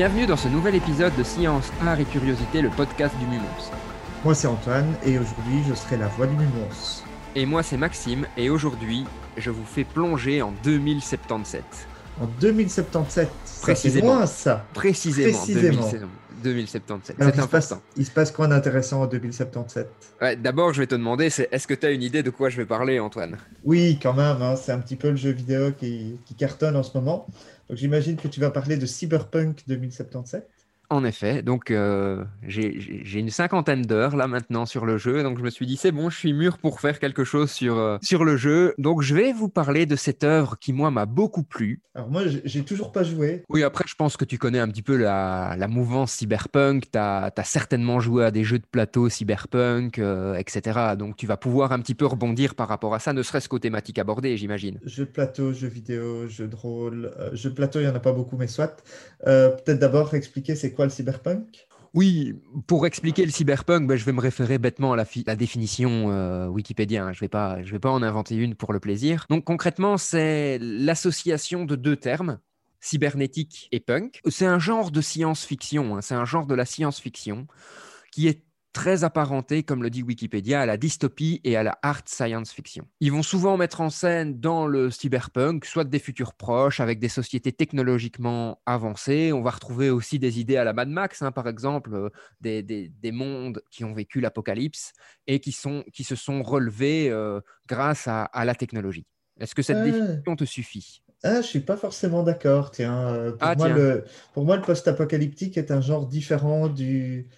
Bienvenue dans ce nouvel épisode de Science, Art et Curiosité, le podcast du Mumons. Moi c'est Antoine et aujourd'hui je serai la voix du Mumons. Et moi c'est Maxime et aujourd'hui je vous fais plonger en 2077. En 2077 Précisément. loin, ça. Précisément, Précisément. 2077. Alors, C'est il, se passe, il se passe quoi d'intéressant en 2077 Ouais, D'abord, je vais te demander, c'est est-ce que tu as une idée de quoi je vais parler, Antoine? Oui, quand même, hein, c'est un petit peu le jeu vidéo qui, qui cartonne en ce moment. Donc j'imagine que tu vas parler de Cyberpunk 2077. En effet, donc euh, j'ai une cinquantaine d'heures là maintenant sur le jeu, donc je me suis dit c'est bon, je suis mûr pour faire quelque chose sur, euh, sur le jeu. Donc je vais vous parler de cette œuvre qui moi m'a beaucoup plu. Alors moi j'ai- toujours pas joué. Oui, après je pense que tu connais un petit peu la, la mouvance cyberpunk, tu as, certainement joué à des jeux de plateau cyberpunk, euh, etc. Donc tu vas pouvoir un petit peu rebondir par rapport à ça, ne serait-ce qu'aux thématiques abordées, j'imagine. Jeux de plateau, jeux vidéo, jeux de rôle. Jeux de plateau, il n'y en a pas beaucoup, mais soit. Peut-être d'abord expliquer c'est quoi le cyberpunk? Oui, pour expliquer le cyberpunk, ben, je vais me référer bêtement à la, fi- la définition euh, Wikipédia. hein. Je ne vais, pas- je vais pas en inventer une pour le plaisir. Donc concrètement, c'est l'association de deux termes, cybernétique et punk. C'est un genre de science-fiction, hein. c'est un genre de la science-fiction qui est très apparenté, comme le dit Wikipédia, à la dystopie et à la art science fiction. Ils vont souvent mettre en scène dans le cyberpunk soit des futurs proches avec des sociétés technologiquement avancées. On va retrouver aussi des idées à la Mad Max, hein, par exemple, euh, des, des- des mondes qui ont vécu l'apocalypse et qui, sont, qui se sont relevés euh, grâce à, à la technologie. Est-ce que cette Ah. définition te suffit? Ah, je suis pas forcément d'accord. Tiens, Euh, pour, Ah, moi, tiens. le, pour moi, le post-apocalyptique est un genre différent du,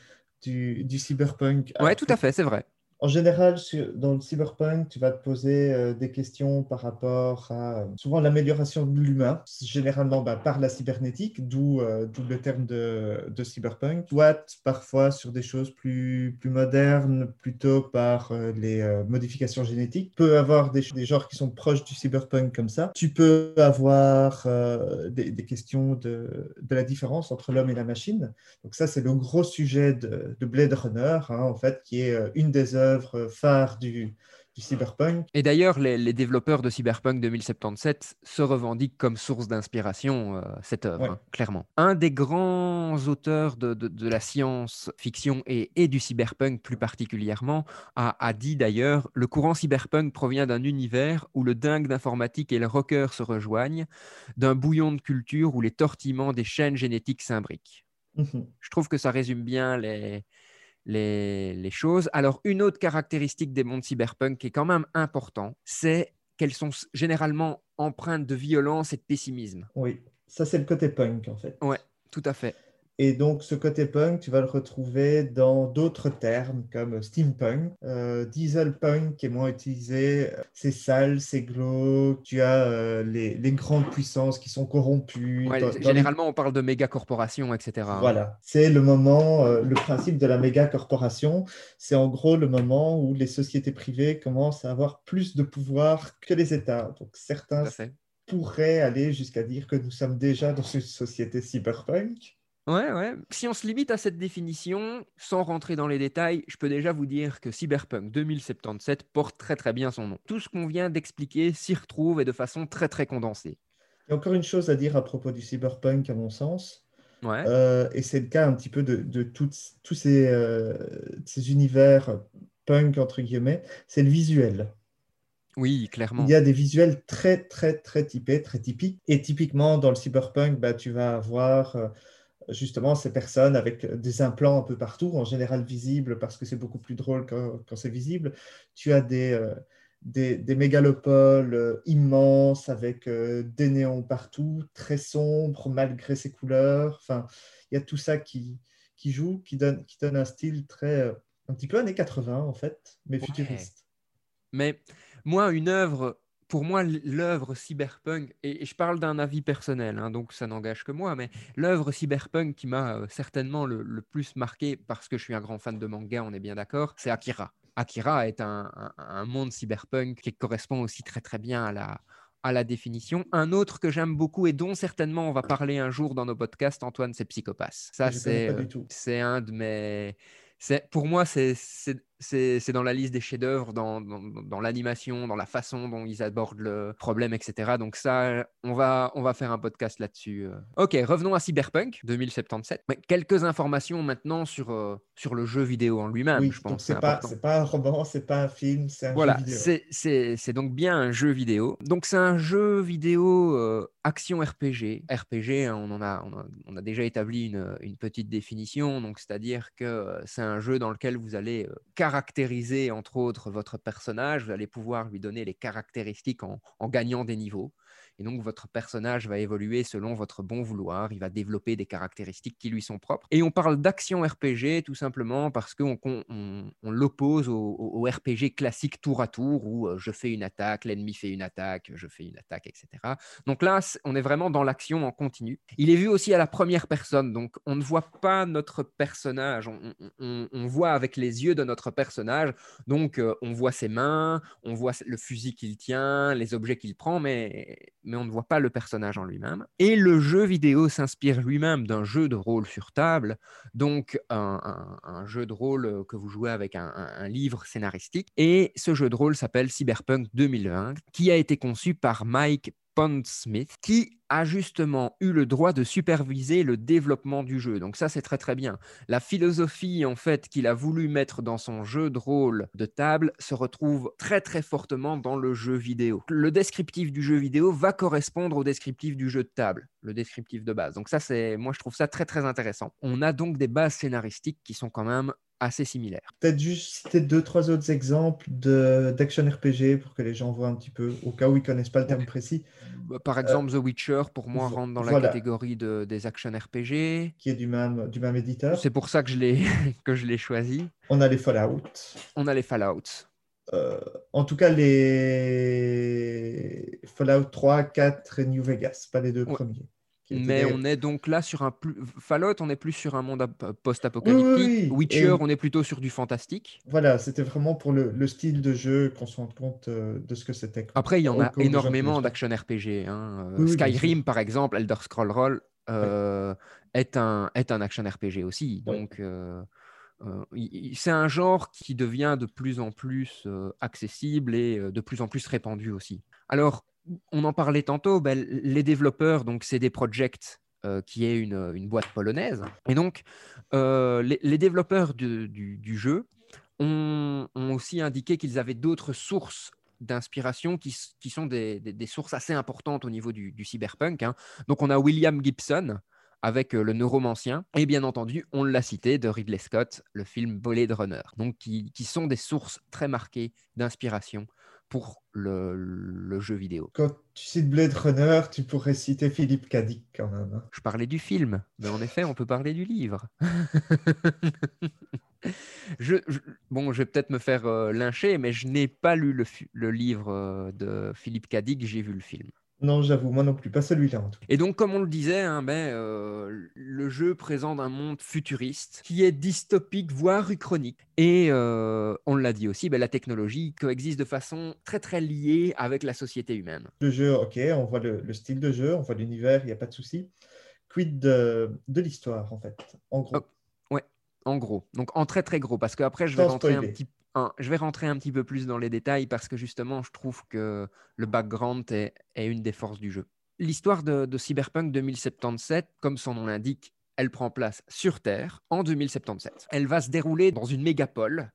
du, du cyberpunk. Ouais, tout à fait, c'est vrai. En général, dans le cyberpunk, tu vas te poser euh, des questions par rapport à euh, souvent l'amélioration de l'humain, généralement bah, par la cybernétique, d'où euh, le terme de, de cyberpunk, soit parfois sur des choses plus, plus modernes, plutôt par euh, les modifications génétiques. Tu peux avoir des, genres qui sont proches du cyberpunk comme ça. Tu peux avoir des, questions de, de la différence entre l'homme et la machine. Donc ça, c'est le gros sujet de, de Blade Runner, hein, en fait, qui est une des œuvres phares du, du cyberpunk. Et d'ailleurs, les, les développeurs de Cyberpunk 2077 se revendiquent comme source d'inspiration euh, cette œuvre, Ouais. hein, clairement. Un des grands auteurs de, de- de la science-fiction et, et du cyberpunk plus particulièrement a, a dit d'ailleurs Le courant cyberpunk provient d'un univers où le dingue d'informatique et le rocker se rejoignent, d'un bouillon de culture où les tortillements des chaînes génétiques s'imbriquent. Mhm. Je trouve que ça résume bien les, les, les choses. Alors, une autre caractéristique des mondes cyberpunk qui est quand même important, c'est qu'elles sont généralement empreintes de violence et de pessimisme. Oui, ça c'est le côté punk en fait. Ouais, tout à fait. Et donc ce côté punk, tu vas le retrouver dans d'autres termes comme steampunk, euh, dieselpunk qui est moins utilisé. C'est sale, c'est glauque. Tu as euh, les, les grandes puissances qui sont corrompues. Ouais, Dans- dans les- généralement, on parle de méga corporations, etc. Voilà, c'est le moment, euh, le principe de la méga corporation, c'est en gros le moment où les sociétés privées commencent à avoir plus de pouvoir que les États. Donc certains pourraient aller jusqu'à dire que nous sommes déjà dans une société cyberpunk. Ouais, ouais. Si on se limite à cette définition, sans rentrer dans les détails, je peux déjà vous dire que Cyberpunk 2077 porte très très bien son nom. Tout ce qu'on vient d'expliquer s'y retrouve et de façon très très condensée. Il y a encore une chose à dire à propos du cyberpunk, à mon sens, Ouais. euh, et c'est le cas un petit peu de, de tous ces, euh, ces univers punk, entre guillemets, c'est le visuel. Oui, clairement. Il y a des visuels très, très, très typés, très typiques. Et typiquement, dans le cyberpunk, bah, tu vas avoir euh, justement ces personnes avec des implants un peu partout, en général visibles parce que c'est beaucoup plus drôle quand, quand c'est visible. Tu as des, euh, des, des mégalopoles euh, immenses avec euh, des néons partout, très sombres malgré ces couleurs. Enfin, il y a tout ça qui, qui joue, qui donne, qui donne un style très, un petit peu années 80 en fait, mais Ouais. futuriste. Mais moi, une œuvre, pour moi, l'œuvre cyberpunk, et, je parle d'un avis personnel, hein, donc ça n'engage que moi, mais l'œuvre cyberpunk qui m'a euh, certainement le, le plus marqué, parce que je suis un grand fan de manga, on est bien d'accord, c'est Akira. Akira est un, un- un monde cyberpunk qui correspond aussi très très bien à la, à la définition. Un autre que j'aime beaucoup et dont certainement on va parler un jour dans nos podcasts, Antoine, c'est Psychopass. Ça, c'est euh, c'est un de mes... c'est- Pour moi, c'est c'est- c'est dans la liste des chefs-d'œuvre, dans, dans, l'animation, dans la façon dont ils abordent le problème, etc. Donc ça, on va, on va faire un podcast là-dessus. Euh. Ok, revenons à Cyberpunk 2077. quelques informations maintenant sur, euh, sur le jeu vidéo en lui-même, je pense. C'est pas, pas un roman, c'est pas un film, c'est un voilà, jeu vidéo. c'est donc bien un jeu vidéo. Donc c'est un jeu vidéo euh, action RPG. RPG, hein, on en a, on a, déjà établi une, une petite définition, donc c'est-à-dire que c'est un jeu dans lequel vous allez caractériser, entre autres, votre personnage. Vous allez pouvoir lui donner les caractéristiques en gagnant des niveaux. Et donc, votre personnage va évoluer selon votre bon vouloir. Il va développer des caractéristiques qui lui sont propres. Et on parle d'action RPG tout simplement parce qu'on on, l'oppose au, RPG classique tour à tour où euh, je fais une attaque, l'ennemi fait une attaque, je fais une attaque, etc. Donc là, on est vraiment dans l'action en continu. Il est vu aussi à la première personne. Donc, on ne voit pas notre personnage. On, voit avec les yeux de notre personnage. Donc, euh, on voit ses mains, on voit le fusil qu'il tient, les objets qu'il prend, mais mais on ne voit pas le personnage en lui-même. Et le jeu vidéo s'inspire lui-même d'un jeu de rôle sur table, donc un, jeu de rôle que vous jouez avec un, livre scénaristique. Et ce jeu de rôle s'appelle Cyberpunk 2020, qui a été conçu par Mike Pondsmith, qui a justement eu le droit de superviser le développement du jeu. Donc ça, c'est très très bien. La philosophie, en fait, qu'il a voulu mettre dans son jeu de rôle de table se retrouve très très fortement dans le jeu vidéo. Le descriptif du jeu vidéo va correspondre au descriptif du jeu de table, le descriptif de base. Donc ça, c'est, moi, je trouve ça très très intéressant. On a donc des bases scénaristiques qui sont quand même assez similaires. Peut-être juste citer deux, trois autres exemples d'action RPG pour que les gens voient un petit peu, au cas où ils ne connaissent pas le terme précis. Bah, par exemple, The Witcher, pour moi, rentre dans la catégorie de, des action RPG. Qui est du même, du même éditeur. C'est pour ça que je l'ai choisi. On a les Fallout. On a les Fallout. Euh, en tout cas, les Fallout 3, 4 et New Vegas, pas les deux premiers. Mais on est donc là sur un plus... Fallout, on est plus sur un monde post-apocalyptique. Witcher, on est plutôt sur du fantastique. Voilà, c'était vraiment pour le, style de jeu qu'on se rende compte euh, de ce que c'était. Après, il y en a énormément d'action RPG. Hein. Euh, Skyrim, par exemple, Elder Scroll Roll euh, est, un, est un action RPG aussi. Donc, c'est un genre qui devient de plus en plus accessible et de plus en plus répandu aussi. Alors, on en parlait tantôt, ben, les développeurs, donc c'est des projects euh, qui est une, boîte polonaise. Et donc, euh, les, développeurs du, jeu ont, aussi indiqué qu'ils avaient d'autres sources d'inspiration qui, sont des, sources assez importantes au niveau du, cyberpunk. Hein. Donc, on a William Gibson avec euh, le neuromancien, et bien entendu, on l'a cité, de Ridley Scott, le film Blade Runner, donc qui sont des sources très marquées d'inspiration pour le, jeu vidéo. Quand tu cites Blade Runner, tu pourrais citer Philippe Cadic quand même. Hein. Je parlais du film, mais en effet, on peut parler du livre. je, bon, je vais peut-être me faire euh, lyncher, mais je n'ai pas lu le, le livre euh, de Philippe Cadic, j'ai vu le film. Non, j'avoue, moi non plus, pas celui-là en tout Et donc, comme on le disait, hein, ben, euh, le jeu présente un monde futuriste qui est dystopique, voire uchronique. Et euh, on l'a dit aussi, ben, la technologie coexiste de façon très très liée avec la société humaine. Le jeu, ok, on voit le, style de jeu, on voit l'univers, il n'y a pas de souci. Quid de, l'histoire en fait, en gros? Oh, Ouais, en gros. Donc en très très gros, parce qu'après je vais rentrer un petit peu je vais rentrer un petit peu plus dans les détails parce que justement, je trouve que le background est, une des forces du jeu. L'histoire de, Cyberpunk 2077, comme son nom l'indique, elle prend place sur Terre en 2077. Elle va se dérouler dans une mégapole,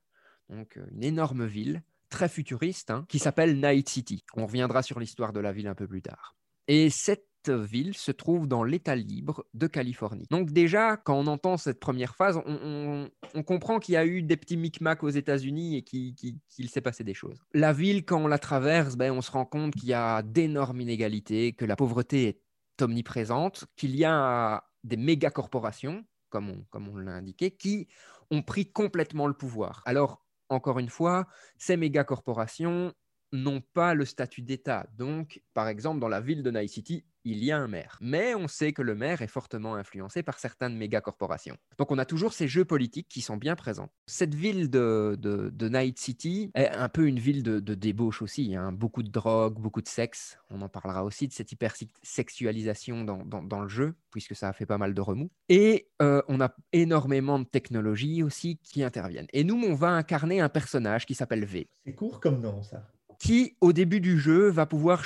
donc euh, une énorme ville, très futuriste, hein, qui s'appelle Night City. On reviendra sur l'histoire de la ville un peu plus tard. Et cette ville se trouve dans l'État libre de Californie. Donc déjà, quand on entend cette première phase, on, comprend qu'il y a eu des petits micmacs aux États-Unis et qu'il s'est passé des choses. La ville, quand on la traverse, ben, on se rend compte qu'il y a d'énormes inégalités, que la pauvreté est omniprésente, qu'il y a des méga corporations, comme on, comme on l'a indiqué, qui ont pris complètement le pouvoir. Alors, encore une fois, ces méga corporations n'ont pas le statut d'État. Donc, par exemple, dans la ville de Night City, il y a un maire. Mais on sait que le maire est fortement influencé par certaines méga-corporations. Donc on a toujours ces jeux politiques qui sont bien présents. Cette ville de, de, Night City est un peu une ville de, débauche aussi. Hein. Beaucoup de drogue, beaucoup de sexe. On en parlera aussi de cette hypersexualisation dans, dans, le jeu, puisque ça a fait pas mal de remous. Et euh, on a énormément de technologies aussi qui interviennent. Et nous, on va incarner un personnage qui s'appelle V. C'est court comme nom, ça qui, au début du jeu, va pouvoir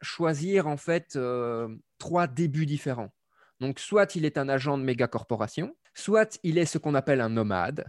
choisir en fait euh, trois débuts différents. Donc, soit il est un agent de méga corporation, soit il est ce qu'on appelle un nomade,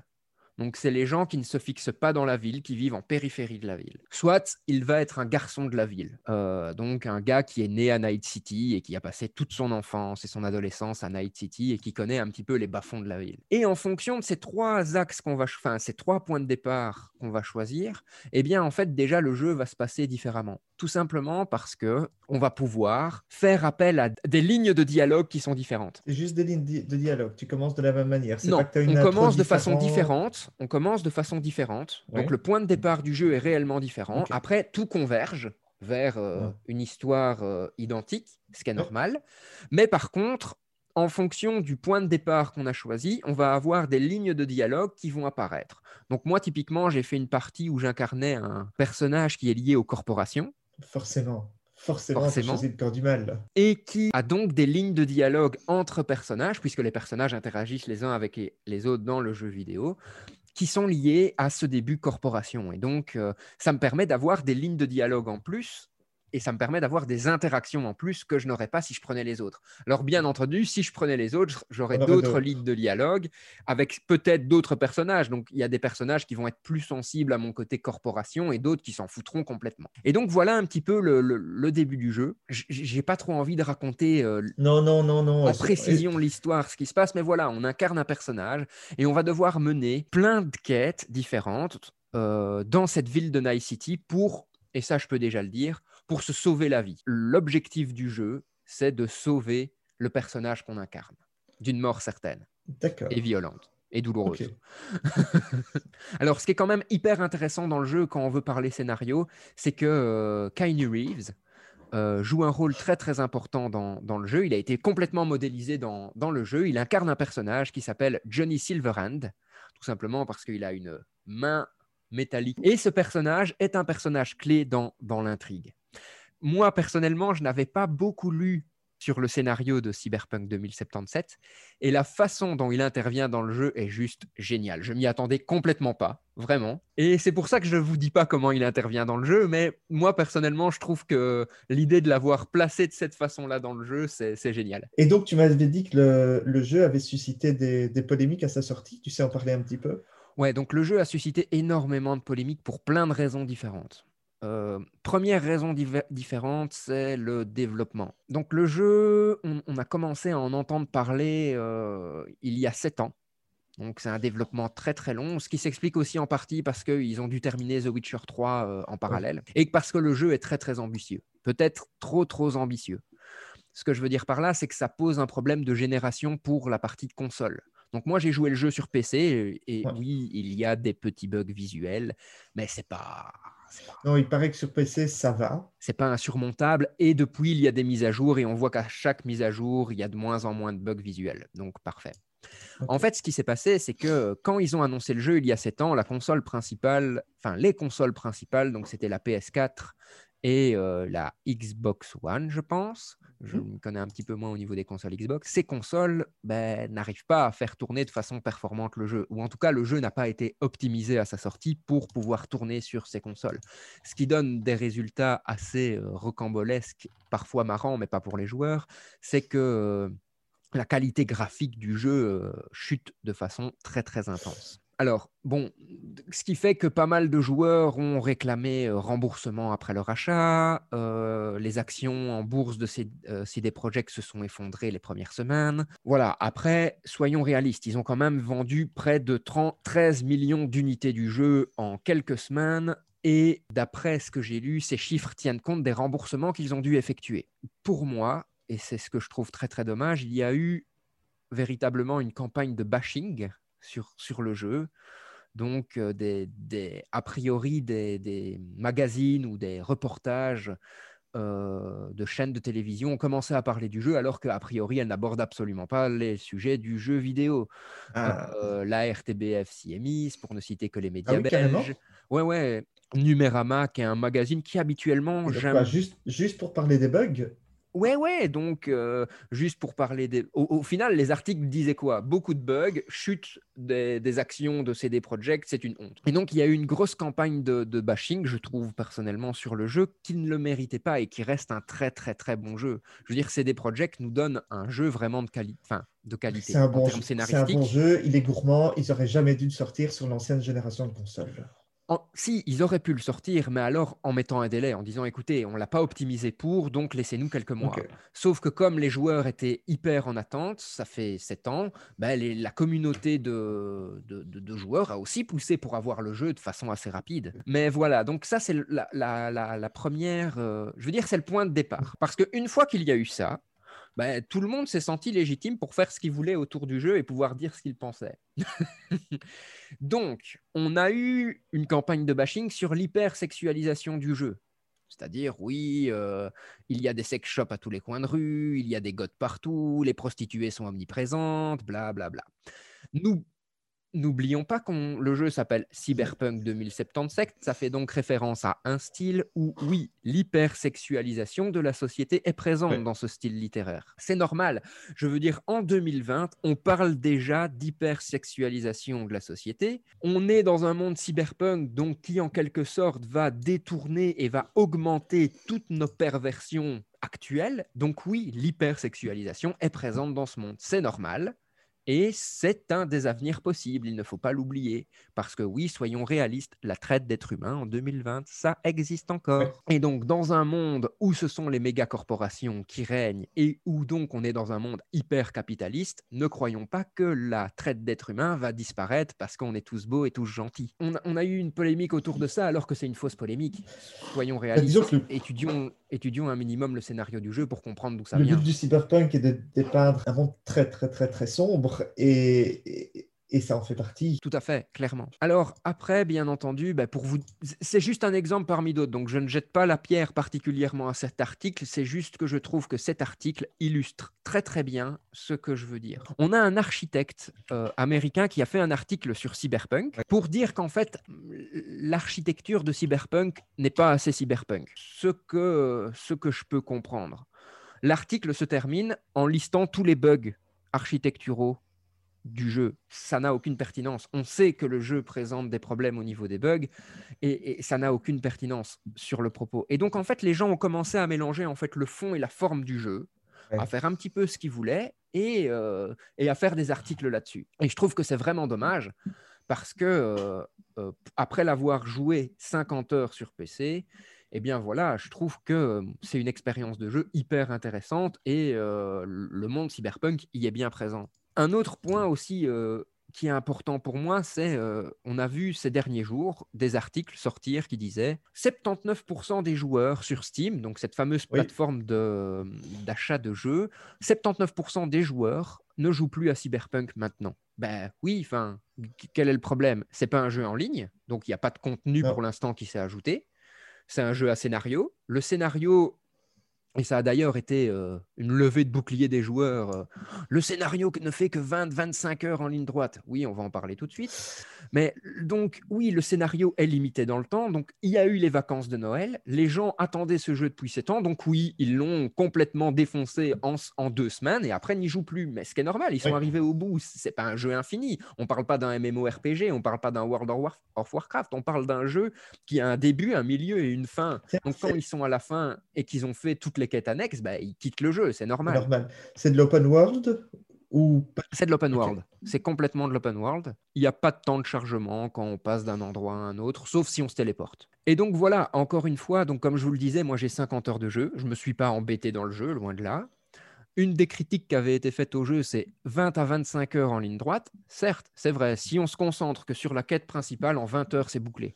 donc, c'est les gens qui ne se fixent pas dans la ville, qui vivent en périphérie de la ville. Soit il va être un garçon de la ville, euh, donc un gars qui est né à Night City et qui a passé toute son enfance et son adolescence à Night City et qui connaît un petit peu les bas-fonds de la ville. Et en fonction de ces trois axes qu'on va, enfin, ces trois points de départ qu'on va choisir, eh bien, en fait, déjà, le jeu va se passer différemment. Tout simplement parce que on va pouvoir faire appel à des lignes de dialogue qui sont différentes. C'est juste des lignes de dialogue. Tu commences de la même manière. Non, on commence de façon différente on commence de façon différente. Donc le point de départ du jeu est réellement différent. Après, tout converge vers euh, une histoire euh, identique, ce qui est normal. Mais par contre, en fonction du point de départ qu'on a choisi, on va avoir des lignes de dialogue qui vont apparaître. Donc moi, typiquement, j'ai fait une partie où j'incarnais un personnage qui est lié aux corporations. Forcément. Forcément, Forcément. le corps du mal. Et qui a donc des lignes de dialogue entre personnages, puisque les personnages interagissent les uns avec les autres dans le jeu vidéo qui sont liés à ce début corporation. Et donc, euh, ça me permet d'avoir des lignes de dialogue en plus et ça me permet d'avoir des interactions en plus que je n'aurais pas si je prenais les autres. Alors bien entendu, si je prenais les autres, j'aurais d'autres lignes de dialogue avec peut-être d'autres personnages. Donc il y a des personnages qui vont être plus sensibles à mon côté corporation et d'autres qui s'en foutront complètement. Et donc voilà un petit peu le, début du jeu. J'ai pas trop envie de raconter euh, non, non, non, non, en précision l'histoire, ce qui se passe, mais voilà, on incarne un personnage et on va devoir mener plein de quêtes différentes euh, dans cette ville de Night City pour, et ça je peux déjà le dire, pour se sauver la vie. L'objectif du jeu, c'est de sauver le personnage qu'on incarne d'une mort certaine et violente et douloureuse. Alors, ce qui est quand même hyper intéressant dans le jeu quand on veut parler scénario, c'est que euh, Reeves euh, joue un rôle très très important dans, dans, le jeu. Il a été complètement modélisé dans, dans le jeu. Il incarne un personnage qui s'appelle Johnny Silverhand, tout simplement parce qu'il a une main métallique. Et ce personnage est un personnage clé dans, dans l'intrigue moi, personnellement, je n'avais pas beaucoup lu sur le scénario de Cyberpunk 2077 et la façon dont il intervient dans le jeu est juste géniale. Je m'y attendais complètement pas, vraiment. Et c'est pour ça que je ne vous dis pas comment il intervient dans le jeu, mais moi personnellement, je trouve que l'idée de l'avoir placé de cette façon-là dans le jeu, c'est génial. Et donc, tu m'avais dit que le, jeu avait suscité des, des polémiques à sa sortie. Tu sais en parler un petit peu? Ouais, donc le jeu a suscité énormément de polémiques pour plein de raisons différentes. Euh, première raison différente, c'est le développement. Donc le jeu, on, a commencé à en entendre parler euh, il y a sept ans. Donc c'est un développement très très long, ce qui s'explique aussi en partie parce qu'ils ont dû terminer The Witcher 3 euh, en parallèle et parce que le jeu est très très ambitieux. Peut-être trop trop ambitieux. Ce que je veux dire par là, c'est que ça pose un problème de génération pour la partie de console. Donc moi j'ai joué le jeu sur PC et, oui, il y a des petits bugs visuels, mais c'est pas non, il paraît que sur PC, ça va. C'est pas insurmontable. Et depuis, il y a des mises à jour et on voit qu'à chaque mise à jour, il y a de moins en moins de bugs visuels. Donc, parfait. En fait, ce qui s'est passé, c'est que quand ils ont annoncé le jeu il y a 7 ans, la console principale, enfin les consoles principales, donc c'était la PS4 et euh, la Xbox One, je pense, je me connais un petit peu moins au niveau des consoles Xbox, ces consoles ben, n'arrivent pas à faire tourner de façon performante le jeu, ou en tout cas le jeu n'a pas été optimisé à sa sortie pour pouvoir tourner sur ces consoles, ce qui donne des résultats assez euh, rocambolesques, parfois marrants, mais pas pour les joueurs, c'est que euh, la qualité graphique du jeu euh, chute de façon très très intense. Alors, bon, ce qui fait que pas mal de joueurs ont réclamé euh, remboursement après leur achat. Euh, les actions en bourse de euh, CD Projekt se sont effondrées les premières semaines. Voilà, après, soyons réalistes, ils ont quand même vendu près de 13 millions d'unités du jeu en quelques semaines. Et d'après ce que j'ai lu, ces chiffres tiennent compte des remboursements qu'ils ont dû effectuer. Pour moi, et c'est ce que je trouve très très dommage, il y a eu véritablement une campagne de bashing sur, sur le jeu. donc des, a priori des, magazines ou des reportages de chaînes de télévision ont commencé à parler du jeu alors qu'a priori elles n'abordent absolument pas les sujets du jeu vidéo. Ah. la RTBF mise, pour ne citer que les médias ah oui, belges. Ouais, ouais. Numérama, qui est un magazine qui habituellement... juste, juste pour parler des bugs? Ouais, ouais, donc euh, juste pour parler des. Au, final, les articles disaient quoi? Beaucoup de bugs, chute des, actions de CD Projekt, c'est une honte. Et donc, il y a eu une grosse campagne de, bashing, je trouve personnellement, sur le jeu qui ne le méritait pas et qui reste un très, très, très bon jeu. Je veux dire, CD Projekt nous donne un jeu vraiment de, qualité. enfin, de qualité. C'est un, bon un bon jeu, il est gourmand, ils n'auraient jamais dû le sortir sur l'ancienne génération de consoles si, ils auraient pu le sortir, mais alors en mettant un délai, en disant écoutez, on ne l'a pas optimisé pour, donc laissez-nous quelques mois. Sauf que comme les joueurs étaient hyper en attente, ça fait sept ans, ben, la communauté de, de, joueurs a aussi poussé pour avoir le jeu de façon assez rapide. Mais voilà, donc ça, c'est la, la, première. Euh, je veux dire, c'est le point de départ. Parce qu'une fois qu'il y a eu ça, ben, tout le monde s'est senti légitime pour faire ce qu'il voulait autour du jeu et pouvoir dire ce qu'il pensait. Donc, on a eu une campagne de bashing sur l'hypersexualisation du jeu. C'est-à-dire, oui, euh, il y a des sex shops à tous les coins de rue, il y a des godes partout, les prostituées sont omniprésentes, bla bla bla. Nous, N'oublions pas que le jeu s'appelle Cyberpunk 2077, ça fait donc référence à un style où, oui, l'hypersexualisation de la société est présente dans ce style littéraire. C'est normal. Je veux dire, en 2020, on parle déjà d'hypersexualisation de la société. On est dans un monde cyberpunk donc qui, en quelque sorte, va détourner et va augmenter toutes nos perversions actuelles. Donc oui, l'hypersexualisation est présente dans ce monde. C'est normal. Et c'est un des avenirs possibles, il ne faut pas l'oublier. Parce que oui, soyons réalistes, la traite d'êtres humains en 2020, ça existe encore. Et donc, dans un monde où ce sont les méga-corporations qui règnent et où donc on est dans un monde hyper capitaliste, ne croyons pas que la traite d'êtres humains va disparaître parce qu'on est tous beaux et tous gentils. On a, eu une polémique autour de ça alors que c'est une fausse polémique. Soyons bah, réalistes, étudions, étudions un minimum le scénario du jeu pour comprendre d'où ça vient. Le but du cyberpunk est de dépeindre un monde très très très très sombre et, et, ça en fait partie. Tout à fait, clairement. Alors après, bien entendu, bah, pour vous, c'est juste un exemple parmi d'autres, donc je ne jette pas la pierre particulièrement à cet article, c'est juste que je trouve que cet article illustre très très bien ce que je veux dire. On a un architecte euh, américain qui a fait un article sur Cyberpunk pour dire qu'en fait, l'architecture de Cyberpunk n'est pas assez cyberpunk. Ce que, ce que je peux comprendre. L'article se termine en listant tous les bugs architecturaux du jeu. Ça n'a aucune pertinence. On sait que le jeu présente des problèmes au niveau des bugs et, ça n'a aucune pertinence sur le propos. Et donc, en fait, les gens ont commencé à mélanger en fait le fond et la forme du jeu, à faire un petit peu ce qu'ils voulaient et, euh, et, à faire des articles là-dessus. Et je trouve que c'est vraiment dommage parce que euh, euh, après l'avoir joué 50 heures sur PC, eh bien voilà, je trouve que c'est une expérience de jeu hyper intéressante et le monde cyberpunk y est bien présent. Un autre point aussi euh, qui est important pour moi, c'est euh, on a vu ces derniers jours des articles sortir qui disaient 79% des joueurs sur Steam, donc cette fameuse plateforme d'achat de, jeux, 79% des joueurs ne jouent plus à Cyberpunk maintenant. Ben oui, enfin, quel est le problème? C'est pas un jeu en ligne, donc il n'y a pas de contenu pour l'instant qui s'est ajouté. C'est un jeu à scénario. Le scénario et ça a d'ailleurs été euh, une levée de bouclier des joueurs. Euh. le scénario ne fait que 20-25 heures en ligne droite. Oui, on va en parler tout de suite. Mais donc, oui, le scénario est limité dans le temps. Donc, il y a eu les vacances de Noël. Les gens attendaient ce jeu depuis 7 ans. Donc, oui, ils l'ont complètement défoncé en, en, deux semaines et après, n'y jouent plus. Mais ce qui est normal, ils sont arrivés au bout. C'est pas un jeu infini. On ne parle pas d'un MMORPG, on ne parle pas d'un World of Warcraft. On parle d'un jeu qui a un début, un milieu et une fin. Donc, quand ils sont à la fin et qu'ils ont fait toutes les quête annexe, bah, ils quittent le jeu, c'est normal. normal. C'est de l'open world ou C'est de l'open world. C'est complètement de l'open world. Il n'y a pas de temps de chargement quand on passe d'un endroit à un autre, sauf si on se téléporte. Et donc voilà, encore une fois, donc comme je vous le disais, moi j'ai 50 heures de jeu. Je ne me suis pas embêté dans le jeu, loin de là. Une des critiques qui avait été faite au jeu, c'est 20 à 25 heures en ligne droite. Certes, c'est vrai, si on se concentre que sur la quête principale, en 20 heures, c'est bouclé.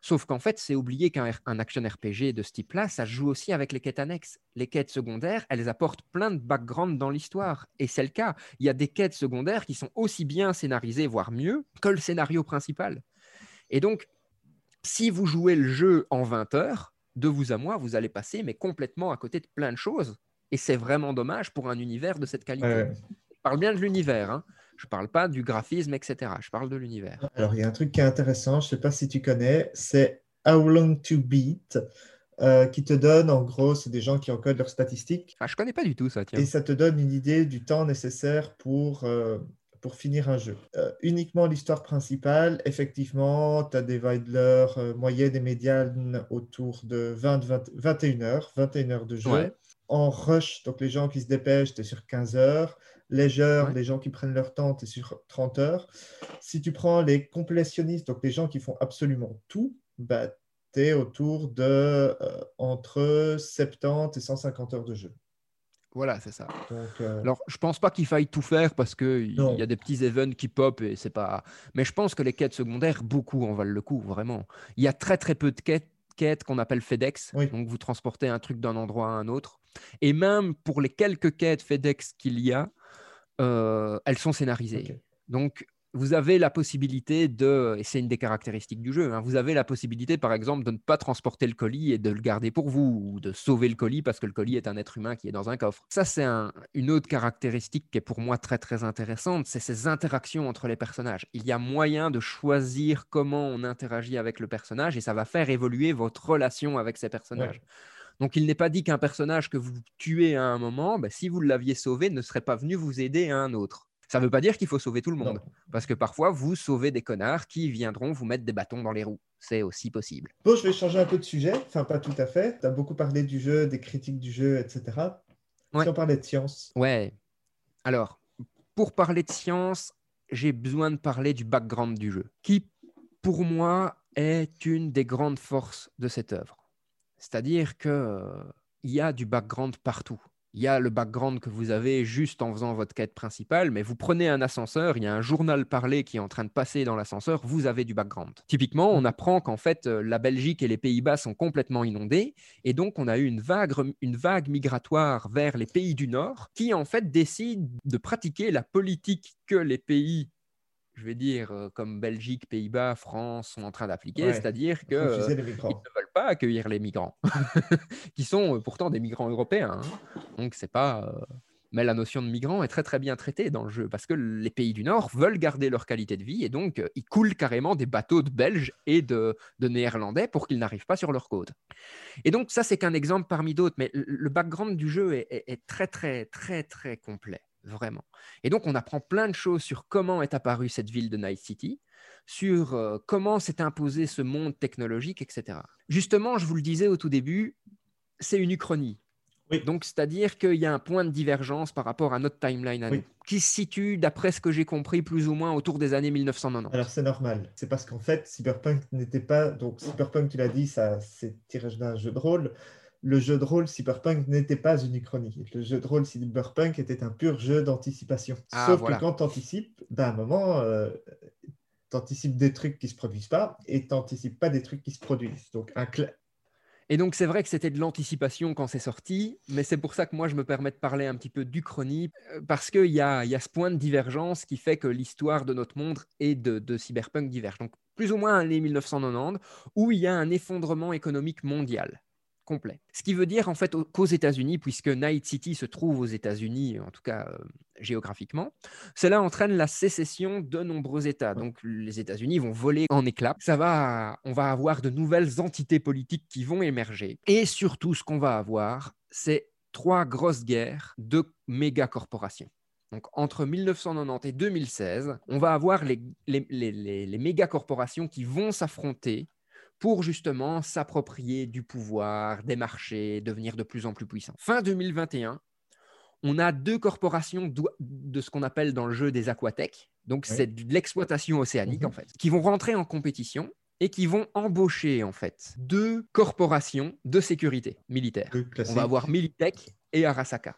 Sauf qu'en fait, c'est oublié qu'un action RPG de ce type-là, ça joue aussi avec les quêtes annexes. Les quêtes secondaires, elles apportent plein de background dans l'histoire. Et c'est le cas. Il y a des quêtes secondaires qui sont aussi bien scénarisées, voire mieux, que le scénario principal. Et donc, si vous jouez le jeu en 20 heures, de vous à moi, vous allez passer mais complètement à côté de plein de choses. Et c'est vraiment dommage pour un univers de cette qualité. Je parle bien de l'univers. Hein. Je ne parle pas du graphisme, etc. Je parle de l'univers. Alors, il y a un truc qui est intéressant, je ne sais pas si tu connais, c'est How Long to Beat. Euh, qui te donne, en gros, c'est des gens qui encodent leurs statistiques. Ah, je connais pas du tout ça, tiens. Et ça te donne une idée du temps nécessaire pour, euh, pour finir un jeu. Euh, uniquement l'histoire principale, effectivement, tu as des Weidler moyennes et médianes autour de 20, 21 heures, 21 heures de jeu. En rush, donc les gens qui se dépêchent, tu es sur 15 heures. Légère, les gens qui prennent leur temps, tu es sur 30 heures. Si tu prends les complétionnistes, donc les gens qui font absolument tout, bah, tu es autour de euh, entre 70 et 150 heures de jeu. Voilà, c'est ça. Euh, Alors, je pense pas qu'il faille tout faire parce qu'il y a des petits events qui pop et c'est pas. Mais je pense que les quêtes secondaires, beaucoup en valent le coup, vraiment. Il y a très très peu de quêtes, quêtes qu'on appelle FedEx. Donc, vous transportez un truc d'un endroit à un autre. Et même pour les quelques quêtes FedEx qu'il y a, euh, elles sont scénarisées. Donc, vous avez la possibilité de, et c'est une des caractéristiques du jeu, hein, vous avez la possibilité par exemple de ne pas transporter le colis et de le garder pour vous, ou de sauver le colis parce que le colis est un être humain qui est dans un coffre. Ça, c'est une autre caractéristique qui est pour moi très très intéressante, c'est ces interactions entre les personnages. Il y a moyen de choisir comment on interagit avec le personnage et ça va faire évoluer votre relation avec ces personnages. Donc il n'est pas dit qu'un personnage que vous tuez à un moment, bah, si vous l'aviez sauvé, ne serait pas venu vous aider à un autre. Ça ne veut pas dire qu'il faut sauver tout le monde, parce que parfois, vous sauvez des connards qui viendront vous mettre des bâtons dans les roues. C'est aussi possible. Bon, je vais changer un peu de sujet, enfin pas tout à fait. Tu as beaucoup parlé du jeu, des critiques du jeu, etc. Si on parlait de science. Ouais. Alors, pour parler de science, j'ai besoin de parler du background du jeu, qui, pour moi, est une des grandes forces de cette œuvre. C'est-à-dire qu'il euh, y a du background partout il y a le background que vous avez juste en faisant votre quête principale, mais vous prenez un ascenseur, il y a un journal parlé qui est en train de passer dans l'ascenseur, vous avez du background. Typiquement, on apprend qu'en fait, euh, la Belgique et les Pays-Bas sont complètement inondés, et donc on a eu une vague, une vague migratoire vers les pays du Nord qui en fait décide de pratiquer la politique que les pays je vais dire, euh, comme Belgique, Pays-Bas, France sont en train d'appliquer, c'est-à-dire qu'ils euh, ne veulent pas accueillir les migrants, qui sont euh, pourtant des migrants européens. Hein. Donc, c'est pas. Mais la notion de migrant est très très bien traitée dans le jeu parce que les pays du Nord veulent garder leur qualité de vie et donc ils coulent carrément des bateaux de Belges et de, Néerlandais pour qu'ils n'arrivent pas sur leur côte. Et donc ça c'est qu'un exemple parmi d'autres, mais le background du jeu est très très très très complet vraiment. Et donc, on apprend plein de choses sur comment est apparue cette ville de Night City, sur euh, comment s'est imposé ce monde technologique, etc. Justement, je vous le disais au tout début, c'est une uchronie. Donc, c'est-à-dire qu'il y a un point de divergence par rapport à notre timeline à nous, qui se situe, d'après ce que j'ai compris, plus ou moins autour des années 1990. Alors, c'est normal. C'est parce qu'en fait, Cyberpunk n'était pas. Donc, Cyberpunk, tu l'as dit, ça, c'est tiré d'un jeu de rôle le jeu de rôle Cyberpunk n'était pas une uchronie. Le jeu de rôle Cyberpunk était un pur jeu d'anticipation. Ah, Sauf que quand tu anticipes, ben, à un moment, euh, tu anticipes des trucs qui ne se produisent pas et tu n'anticipes pas des trucs qui se produisent. Donc, un Et donc, c'est vrai que c'était de l'anticipation quand c'est sorti, mais c'est pour ça que moi, je me permets de parler un petit peu d'Uchronie, euh, parce qu'il y a, y a ce point de divergence qui fait que l'histoire de notre monde et de, de Cyberpunk diverge. Donc, plus ou moins l'année 1990, où il y a un effondrement économique mondial complet. Ce qui veut dire en fait qu'aux États-Unis, puisque Night City se trouve aux États-Unis, en tout cas euh, géographiquement, cela entraîne la sécession de nombreux États. Donc les États-Unis vont voler en éclats. Ça va, on va avoir de nouvelles entités politiques qui vont émerger. Et surtout, ce qu'on va avoir, c'est trois grosses guerres de méga corporations. Donc, entre 1990 et 2016, on va avoir les, les, les, les méga corporations qui vont s'affronter pour justement s'approprier du pouvoir, des marchés, devenir de plus en plus puissant. Fin 2021, on a deux corporations de ce qu'on appelle dans le jeu des aquatech, donc c'est de l'exploitation océanique en mhm. fait, qui vont rentrer en compétition et qui vont embaucher en fait deux corporations de sécurité militaire. On va avoir Militech et Arasaka.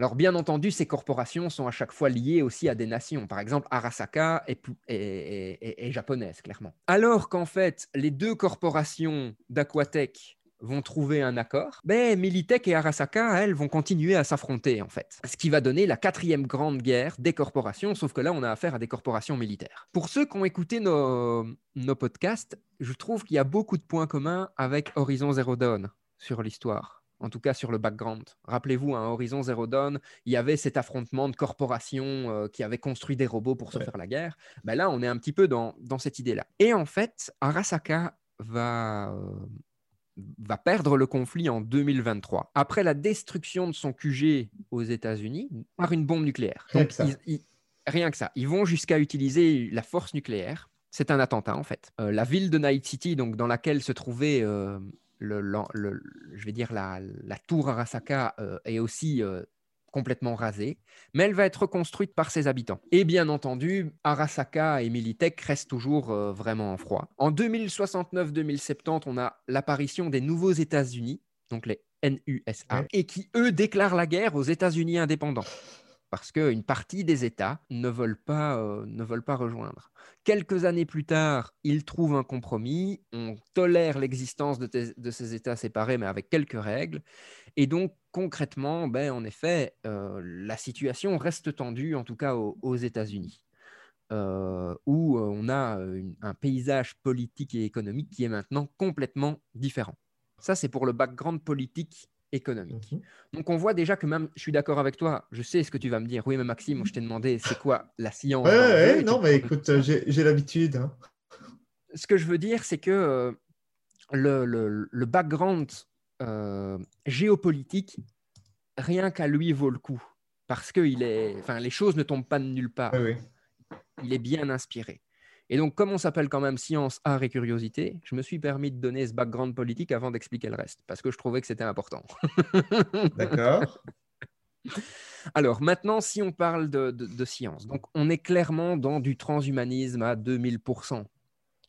Alors, bien entendu, ces corporations sont à chaque fois liées aussi à des nations. Par exemple, Arasaka est, japonaise, clairement. Alors qu'en fait, les deux corporations d'Aquatech vont trouver un accord, ben, Militech et Arasaka, elles, vont continuer à s'affronter, en fait. Ce qui va donner la quatrième grande guerre des corporations, sauf que là, on a affaire à des corporations militaires. Pour ceux qui ont écouté nos, nos podcasts, je trouve qu'il y a beaucoup de points communs avec Horizon Zero Dawn sur l'histoire en tout cas sur le background. Rappelez-vous, à Horizon Zero Dawn, il y avait cet affrontement de corporations euh, qui avaient construit des robots pour se faire la guerre. Ben là, on est un petit peu dans, dans cette idée-là. Et en fait, Arasaka va, euh, va perdre le conflit en 2023, après la destruction de son QG aux États-Unis par une bombe nucléaire. Rien que ça. ils- rien que ça. Ils vont jusqu'à utiliser la force nucléaire. C'est un attentat, en fait. Euh, la ville de Night City, donc, dans laquelle se trouvait, euh, le, l'en- le- je vais dire, la, la tour Arasaka, euh, est aussi euh, complètement rasée, mais elle va être reconstruite par ses habitants. Et bien entendu, Arasaka et Militech restent toujours euh, vraiment en froid. En 2069-2070, on a l'apparition des nouveaux États-Unis, donc les NUSA, Ouais. et qui, eux, déclarent la guerre aux États-Unis indépendants. Parce qu'une partie des États ne veulent, pas, euh, ne veulent pas rejoindre. Quelques années plus tard, ils trouvent un compromis, on tolère l'existence de, ces États séparés, mais avec quelques règles. Et donc, concrètement, ben, en effet, euh, la situation reste tendue, en tout cas aux, États-Unis, euh, où on a un paysage politique et économique qui est maintenant complètement différent. Ça, c'est pour le background politique économique. Mhm. Donc, on voit déjà que même, je suis d'accord avec toi, je sais ce que tu vas me dire. Oui, mais Maxime, je t'ai demandé, c'est quoi la science Ouais, ouais, non, mais écoute, euh, j'ai l'habitude. hein. ce que je veux dire, c'est que euh, le, le- le background euh, géopolitique, rien qu'à lui vaut le coup. Parce que il est, enfin, les choses ne tombent pas de nulle part. Ouais. Il est bien inspiré. Et donc, comme on s'appelle quand même science, art et curiosité, je me suis permis de donner ce background politique avant d'expliquer le reste, parce que je trouvais que c'était important. D'accord. Alors maintenant, si on parle de, de- de science, donc on est clairement dans du transhumanisme à 2000%.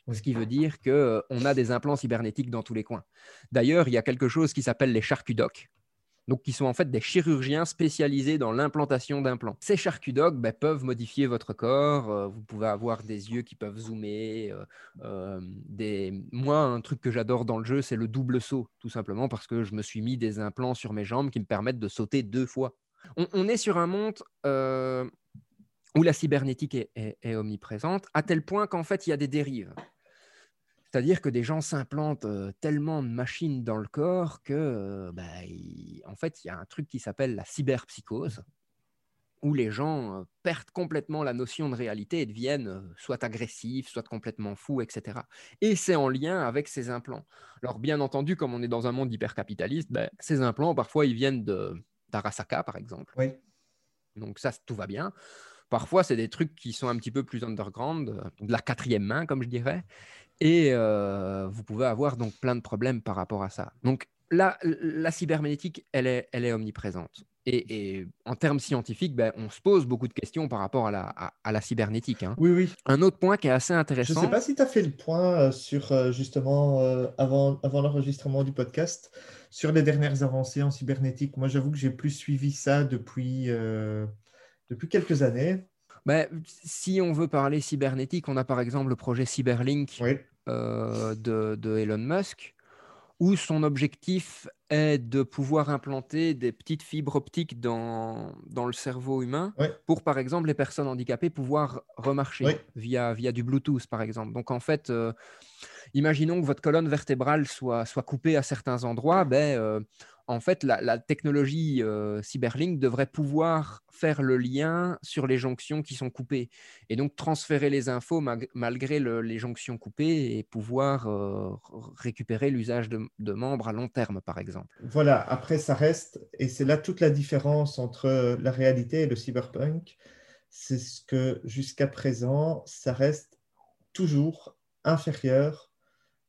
Oui. Ce qui veut dire qu'on a des implants cybernétiques dans tous les coins. D'ailleurs, il y a quelque chose qui s'appelle les charcudocs, donc qui sont en fait des chirurgiens spécialisés dans l'implantation d'implants. Ces charcudocs ben, peuvent modifier votre corps. euh, vous pouvez avoir des yeux qui peuvent zoomer. euh, euh. Moi, un truc que j'adore dans le jeu, c'est le double saut, tout simplement parce que je me suis mis des implants sur mes jambes qui me permettent de sauter deux fois. On, est sur un monde où la cybernétique est omniprésente, à tel point qu'en fait, il y a des dérives. C'est-à-dire que des gens s'implantent tellement de machines dans le corps que, bah, il- en fait, il y a un truc qui s'appelle la cyberpsychose, où les gens perdent complètement la notion de réalité et deviennent soit agressifs, soit complètement fous, etc. Et c'est en lien avec ces implants. Alors, bien entendu, comme on est dans un monde hypercapitaliste, ben, ces implants, parfois, ils viennent de- d'Arasaka, par exemple. Oui. Donc ça, tout va bien. Parfois, c'est des trucs qui sont un petit peu plus underground, euh, de la quatrième main, comme je dirais. Et euh, vous pouvez avoir donc plein de problèmes par rapport à ça. Donc là, la cybernétique, elle est, elle est omniprésente. Et, et en termes scientifiques, ben, on se pose beaucoup de questions par rapport à la, à, à la cybernétique. hein. Oui, oui. Un autre point qui est assez Je ne intéressant. sais pas si tu as fait le point euh, sur justement euh, avant, avant l'enregistrement du podcast sur les dernières avancées en cybernétique. Moi, j'avoue que j'ai plus suivi ça depuis, euh, depuis quelques années. Ben, si on veut parler cybernétique, on a par exemple le projet Cyberlink. Oui, euh, de, de Elon Musk, où son objectif est de pouvoir implanter des petites fibres optiques dans, dans le cerveau humain pour, par exemple, les personnes handicapées pouvoir remarcher via, via du Bluetooth, par exemple. Donc, en fait, euh, imaginons que votre colonne vertébrale soit, soit coupée à certains endroits, ben, euh, en fait, la, la technologie euh, Cyberlink devrait pouvoir faire le lien sur les jonctions qui sont coupées et donc transférer les infos malgré le- les jonctions coupées et pouvoir euh, récupérer l'usage de, de membres à long terme, par exemple. Voilà. Après, ça reste, et c'est là toute la différence entre la réalité et le cyberpunk. C'est ce que jusqu'à présent, ça reste toujours inférieur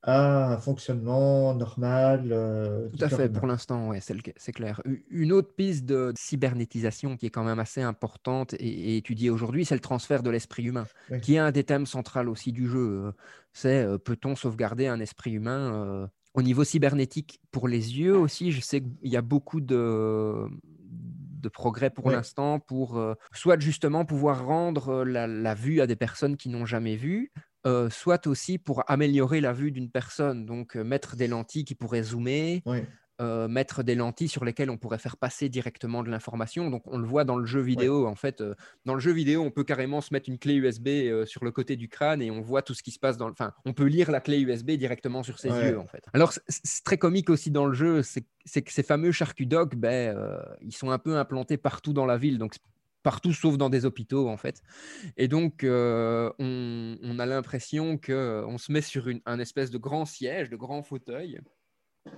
à un fonctionnement normal. euh, Tout à fait, pour l'instant, ouais, c'est clair. Une autre piste de cybernétisation qui est quand même assez importante et, et étudiée aujourd'hui, c'est le transfert de l'esprit humain, Oui. qui est un des thèmes centraux aussi du jeu. C'est euh, peut-on sauvegarder un esprit humain euh, au niveau cybernétique pour les yeux aussi Je sais qu'il y a beaucoup de, de progrès pour l'instant pour euh, soit justement pouvoir rendre euh, la, la vue à des personnes qui n'ont jamais vu, euh, soit aussi pour améliorer la vue d'une personne. Donc, mettre des lentilles qui pourraient zoomer. Euh, mettre des lentilles sur lesquelles on pourrait faire passer directement de l'information. Donc, on le voit dans le jeu vidéo. En fait, euh, dans le jeu vidéo, on peut carrément se mettre une clé USB euh, sur le côté du crâne et on voit tout ce qui se passe dans le. Enfin, on peut lire la clé USB directement sur ses Ouais. yeux, en fait. Alors, c'est- très comique aussi dans le jeu, c'est que ces fameux charcudocs, ben, ils sont un peu implantés partout dans la ville. Donc, partout sauf dans des hôpitaux en fait. Et donc euh, on, on a l'impression que on se met sur une, un espèce de grand siège, de grand fauteuil,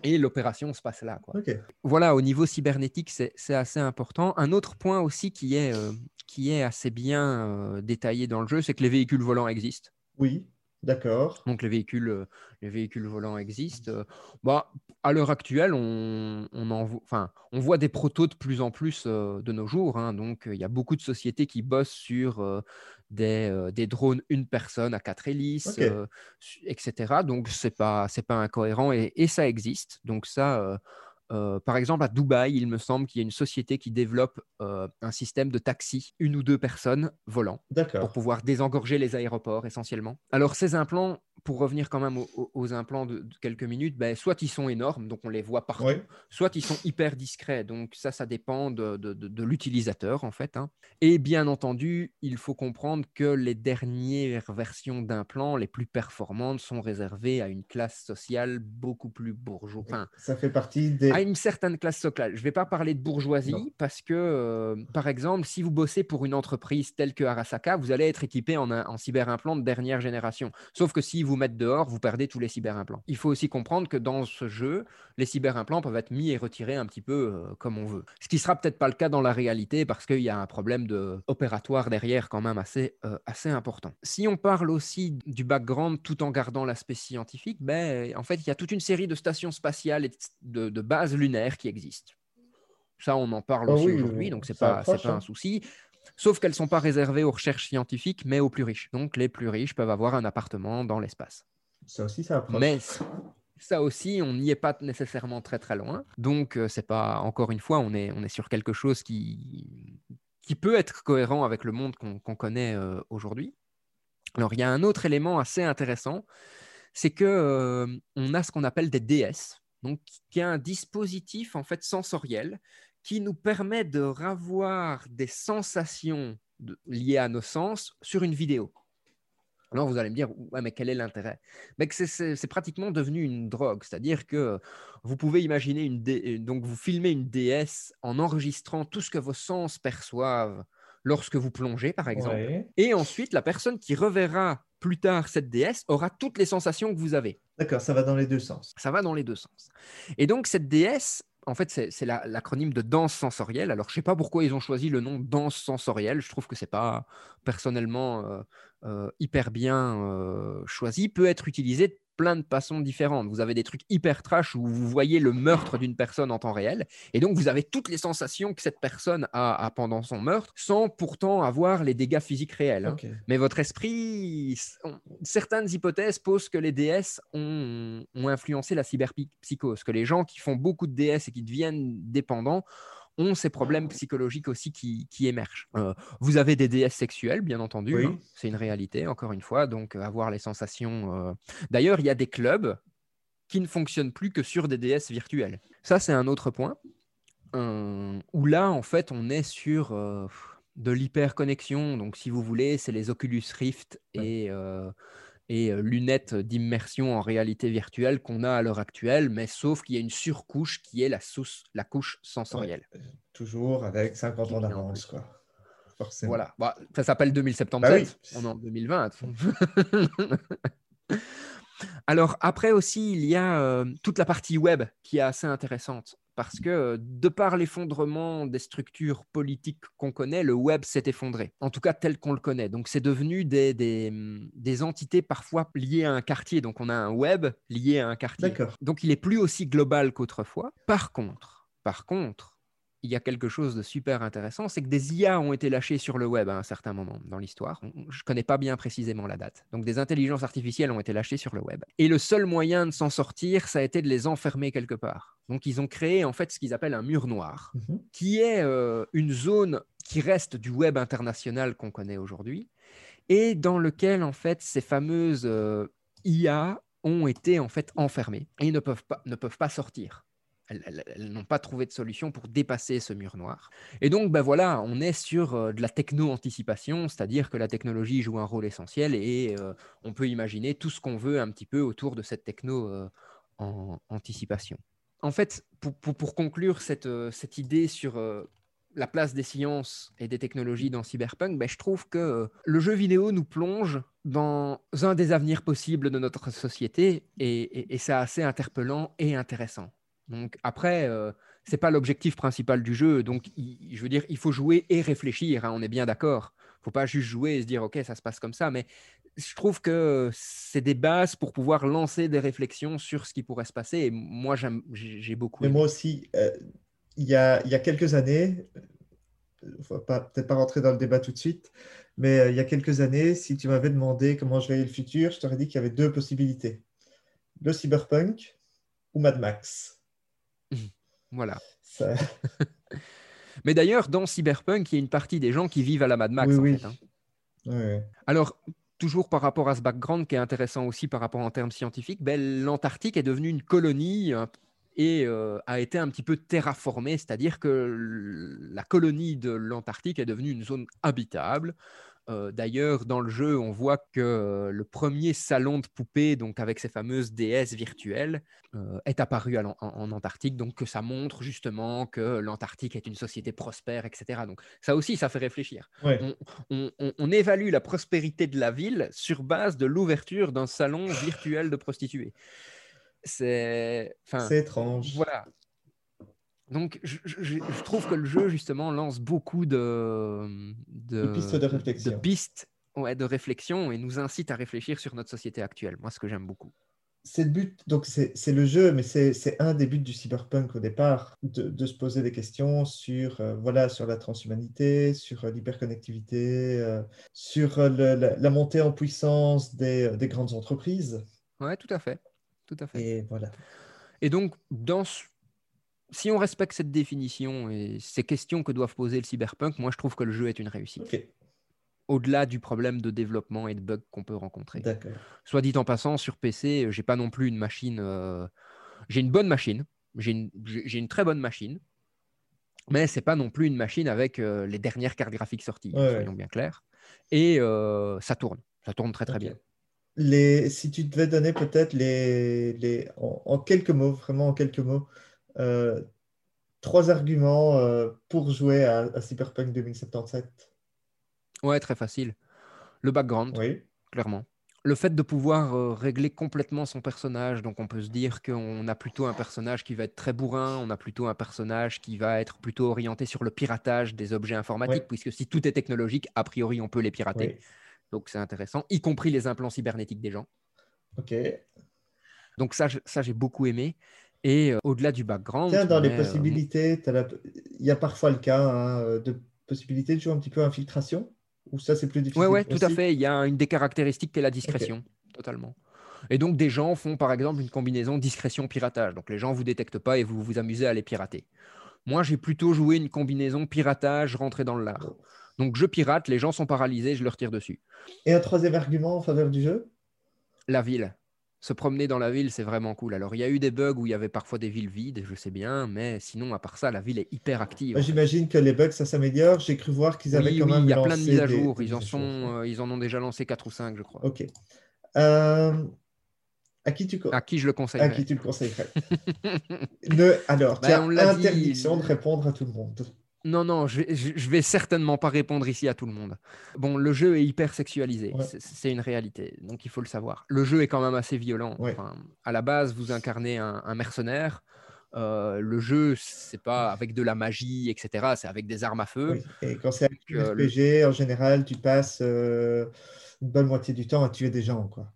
et l'opération se passe là. Quoi. Voilà, au niveau cybernétique, c'est c'est assez important. Un autre point aussi qui est, euh, qui est assez bien euh, détaillé dans le jeu, c'est que les véhicules volants existent. Oui, d'accord. Donc les véhicules, euh, les véhicules volants existent. Euh, bah, à l'heure actuelle, on, on, en vo- enfin, on voit des protos de plus en plus euh, de nos jours. hein. donc il y a beaucoup de sociétés qui bossent sur euh, des, euh, des drones une personne à quatre hélices, etc. Donc c'est pas c'est pas incohérent et, et ça existe. Donc ça. Euh, par exemple, à Dubaï, il me semble qu'il y a une société qui développe euh, un système de taxi, une ou deux personnes volant pour pouvoir désengorger les aéroports essentiellement. Alors ces implants, pour revenir quand même aux, implants de, de quelques minutes, ben, soit ils sont énormes, donc on les voit partout, soit ils sont hyper discrets, donc ça, ça dépend de, de- de- de l'utilisateur en fait. hein. Et bien entendu, il faut comprendre que les dernières versions d'implants, les plus performantes, sont réservées à une classe sociale beaucoup plus bourgeoise. Enfin, Ça fait partie des. À une certaine classe sociale. Je ne vais pas parler de bourgeoisie Non. parce que, euh, par exemple, si vous bossez pour une entreprise telle que Arasaka, vous allez être équipé en, un- en cyberimplants de dernière génération. Sauf que si vous mettez dehors, vous perdez tous les cyberimplants. Il faut aussi comprendre que dans ce jeu, les cyberimplants peuvent être mis et retirés un petit peu euh, comme on veut. Ce qui sera peut-être pas le cas dans la réalité parce qu'il y a un problème de opératoire derrière quand même assez, euh, assez important. Si on parle aussi du background tout en gardant l'aspect scientifique, ben, en fait, il y a toute une série de stations spatiales et de, de bases lunaires qui existent. Ça, on en parle Ah aussi oui, aujourd'hui, donc c'est ça pas, pas un souci. Sauf qu'elles ne sont pas réservées aux recherches scientifiques, mais aux plus riches. Donc les plus riches peuvent avoir un appartement dans l'espace. Ça aussi, ça approche. Mais ça aussi, on n'y est pas nécessairement très très loin. Donc, euh, c'est pas encore une fois, on est, on est sur quelque chose qui, qui peut être cohérent avec le monde qu'on connaît euh, aujourd'hui. Alors, il y a un autre élément assez intéressant, c'est que euh, on a ce qu'on appelle des DS, donc qui est un dispositif en fait sensoriel qui nous permet de revoir des sensations de- liées à nos sens sur une vidéo. Alors vous allez me dire, ouais, mais quel est l'intérêt? Mais que c'est- pratiquement devenu une drogue, c'est-à-dire que vous pouvez imaginer une D- donc vous filmez une DS en enregistrant tout ce que vos sens perçoivent lorsque vous plongez, par exemple, Ouais. et ensuite la personne qui reverra plus tard cette DS aura toutes les sensations que vous avez. D'accord, ça va dans les deux sens. Ça va dans les deux sens. Et donc, cette DS, en fait, c'est c'est la- l'acronyme de danse sensorielle. Alors, je ne sais pas pourquoi ils ont choisi le nom danse sensorielle. Je trouve que c'est pas personnellement euh, euh, hyper bien euh, choisi. Peut être utilisé plein de façons différentes. Vous avez des trucs hyper trash où vous voyez le meurtre d'une personne en temps réel. Et donc, vous avez toutes les sensations que cette personne a, a pendant son meurtre, sans pourtant avoir les dégâts physiques réels. hein. Mais votre esprit, on- certaines hypothèses posent que les DS ont, ont influencé la cyberpsychose, que les gens qui font beaucoup de DS et qui deviennent dépendants ont ces problèmes psychologiques aussi qui, qui émergent. Euh, vous avez des DS sexuels, bien entendu, Oui. hein, c'est une réalité, encore une fois, donc euh, avoir les sensations... euh, D'ailleurs, il y a des clubs qui ne fonctionnent plus que sur des DS virtuels. Ça, c'est un autre point, euh, où là, en fait, on est sur... de l'hyperconnexion. Donc, si vous voulez, c'est les Oculus Rift et, et euh, lunettes d'immersion en réalité virtuelle qu'on a à l'heure actuelle, mais sauf qu'il y a une surcouche qui est la, sous- la couche sensorielle. Toujours avec 50 Qui ans d'avance, quoi. Forcément. Voilà. Bah, ça s'appelle 2077. Bah oui. On est en 2020. Alors, après aussi, il y a euh, toute la partie web qui est assez intéressante. Parce que, euh, de par l'effondrement des structures politiques qu'on connaît, le web s'est effondré. En tout cas, tel qu'on le connaît. Donc, c'est devenu des, des, hum, des entités parfois liées à un quartier. Donc, on a un web lié à un quartier. Donc, il est plus aussi global qu'autrefois. Par contre, par contre, il y a quelque chose de super intéressant, c'est que des IA ont été lâchées sur le web à un certain moment dans l'histoire. Je ne connais pas bien précisément la date. Donc, des intelligences artificielles ont été lâchées sur le web. Et le seul moyen de s'en sortir, ça a été de les enfermer quelque part. Donc, ils ont créé en fait ce qu'ils appellent un mur noir Mhm. qui est euh, une zone qui reste du web international qu'on connaît aujourd'hui et dans lequel en fait ces fameuses euh, IA ont été en fait enfermées et ne peuvent pas, ne peuvent pas sortir. Elles, n'ont pas trouvé de solution pour dépasser ce mur noir. Et donc, ben voilà, on est sur euh, de la techno-anticipation, c'est-à-dire que la technologie joue un rôle essentiel et euh, on peut imaginer tout ce qu'on veut un petit peu autour de cette techno en anticipation. En fait, pour, pour, conclure cette, cette, idée sur la place des sciences et des technologies dans Cyberpunk, ben, je trouve que euh, le jeu vidéo nous plonge dans un des avenirs possibles de notre société et, c'est assez interpellant et intéressant. Donc après, euh, c'est pas l'objectif principal du jeu. Donc je veux dire, il faut jouer et réfléchir. Hein, on est bien d'accord. Il faut pas juste jouer et se dire ok, ça se passe comme ça. Mais je trouve que c'est des bases pour pouvoir lancer des réflexions sur ce qui pourrait se passer. Et moi, j'ai beaucoup. Mais moi aussi, euh, il y, a, y a quelques années, ne faut peut-être pas rentrer dans le débat tout de suite, mais euh, il y a quelques années, si tu m'avais demandé comment je voyais le futur, je t'aurais dit qu'il y avait deux possibilités. Le cyberpunk ou Mad Max. Voilà. mais d'ailleurs, dans cyberpunk, il y a une partie des gens qui vivent à la Mad Max. Oui, en Fait, hein. Alors, toujours par rapport à ce background qui est intéressant aussi par rapport en termes scientifiques, ben, l'Antarctique est devenue une colonie et euh, a été un petit peu terraformée, c'est-à-dire que la colonie de l'Antarctique est devenue une zone habitable. Euh, d'ailleurs, dans le jeu, on voit que euh, le premier salon de poupées, donc avec ces fameuses déesses virtuelles, est apparu en, Antarctique. Donc, que ça montre justement que l'Antarctique est une société prospère, etc. Donc, ça aussi, ça fait réfléchir. on, évalue la prospérité de la ville sur base de l'ouverture d'un salon virtuel de prostituées. C'est étrange. Voilà. Donc, je, trouve que le jeu, justement, lance beaucoup de, de, pistes de réflexion. De pistes ouais, de réflexion et nous incite à réfléchir sur notre société actuelle. Moi, ce que j'aime beaucoup. C'est le but, donc c'est le jeu, mais c'est un des buts du cyberpunk au départ, de, de se poser des questions sur, euh, voilà, sur la transhumanité, sur euh, l'hyperconnectivité, euh, sur la, montée en puissance des, des grandes entreprises. Ouais, tout à fait. Tout à fait. Et voilà. Et donc, dans si on respecte cette définition et ces questions que doivent poser le cyberpunk, moi je trouve que le jeu est une réussite. Au-delà du problème de développement et de bugs qu'on peut rencontrer. Soit dit en passant, sur PC, j'ai pas non plus une machine. Euh, j'ai une bonne machine. J'ai une, une, très bonne machine. Mais c'est pas non plus une machine avec euh, les dernières cartes graphiques sorties, soyons bien clairs. Et euh, ça tourne. Ça tourne très très bien les, si tu devais donner peut-être les, les en, quelques mots, vraiment en quelques mots, trois arguments euh, pour jouer à, Cyberpunk 2077 Ouais, très facile. Le background, oui. clairement. Le fait de pouvoir euh, régler complètement son personnage, donc on peut se dire qu'on a plutôt un personnage qui va être très bourrin, on a plutôt un personnage qui va être plutôt orienté sur le piratage des objets informatiques, puisque si tout est technologique, a priori on peut les pirater. Donc c'est intéressant, y compris les implants cybernétiques des gens. Ok. Donc ça, ça j'ai beaucoup aimé. Et euh, au-delà du background. Tiens, dans les euh, possibilités, il y a parfois le cas hein, de possibilité de jouer un petit peu infiltration Ou ça, c'est plus difficile Oui, ouais, tout à fait. Il y a une des caractéristiques qui est la discrétion, totalement. Et donc, des gens font par exemple une combinaison discrétion-piratage. Donc, les gens ne vous détectent pas et vous vous amusez à les pirater. Moi, j'ai plutôt joué une combinaison piratage rentré dans le lard. Donc je pirate, les gens sont paralysés, je leur tire dessus. Et un troisième argument en faveur du jeu? La ville. Se promener dans la ville, c'est vraiment cool. Alors, il y a eu des bugs où il y avait parfois des villes vides, je sais bien, mais sinon, à part ça, la ville est hyper active. Bah, j'imagine que les bugs, ça s'améliore. J'ai cru voir qu'ils avaient quand même. il y a plein de mises à jour. ils, en sont, euh, ils en ont déjà lancé 4 ou 5, je crois. Ok. Euh, à qui tu À qui je le conseillerais À qui tu le conseillerais Alors, bah, tu as interdiction de répondre à tout le monde. Non, non, je vais, vais certainement pas répondre ici à tout le monde. Bon, le jeu est hyper sexualisé, c'est une réalité, donc il faut le savoir. Le jeu est quand même assez violent. à la base, vous incarnez un, mercenaire. Euh, le jeu, c'est pas avec de la magie, etc. C'est avec des armes à feu. Et quand c'est avec un RPG, en général, tu passes euh, une bonne moitié du temps à tuer des gens, quoi.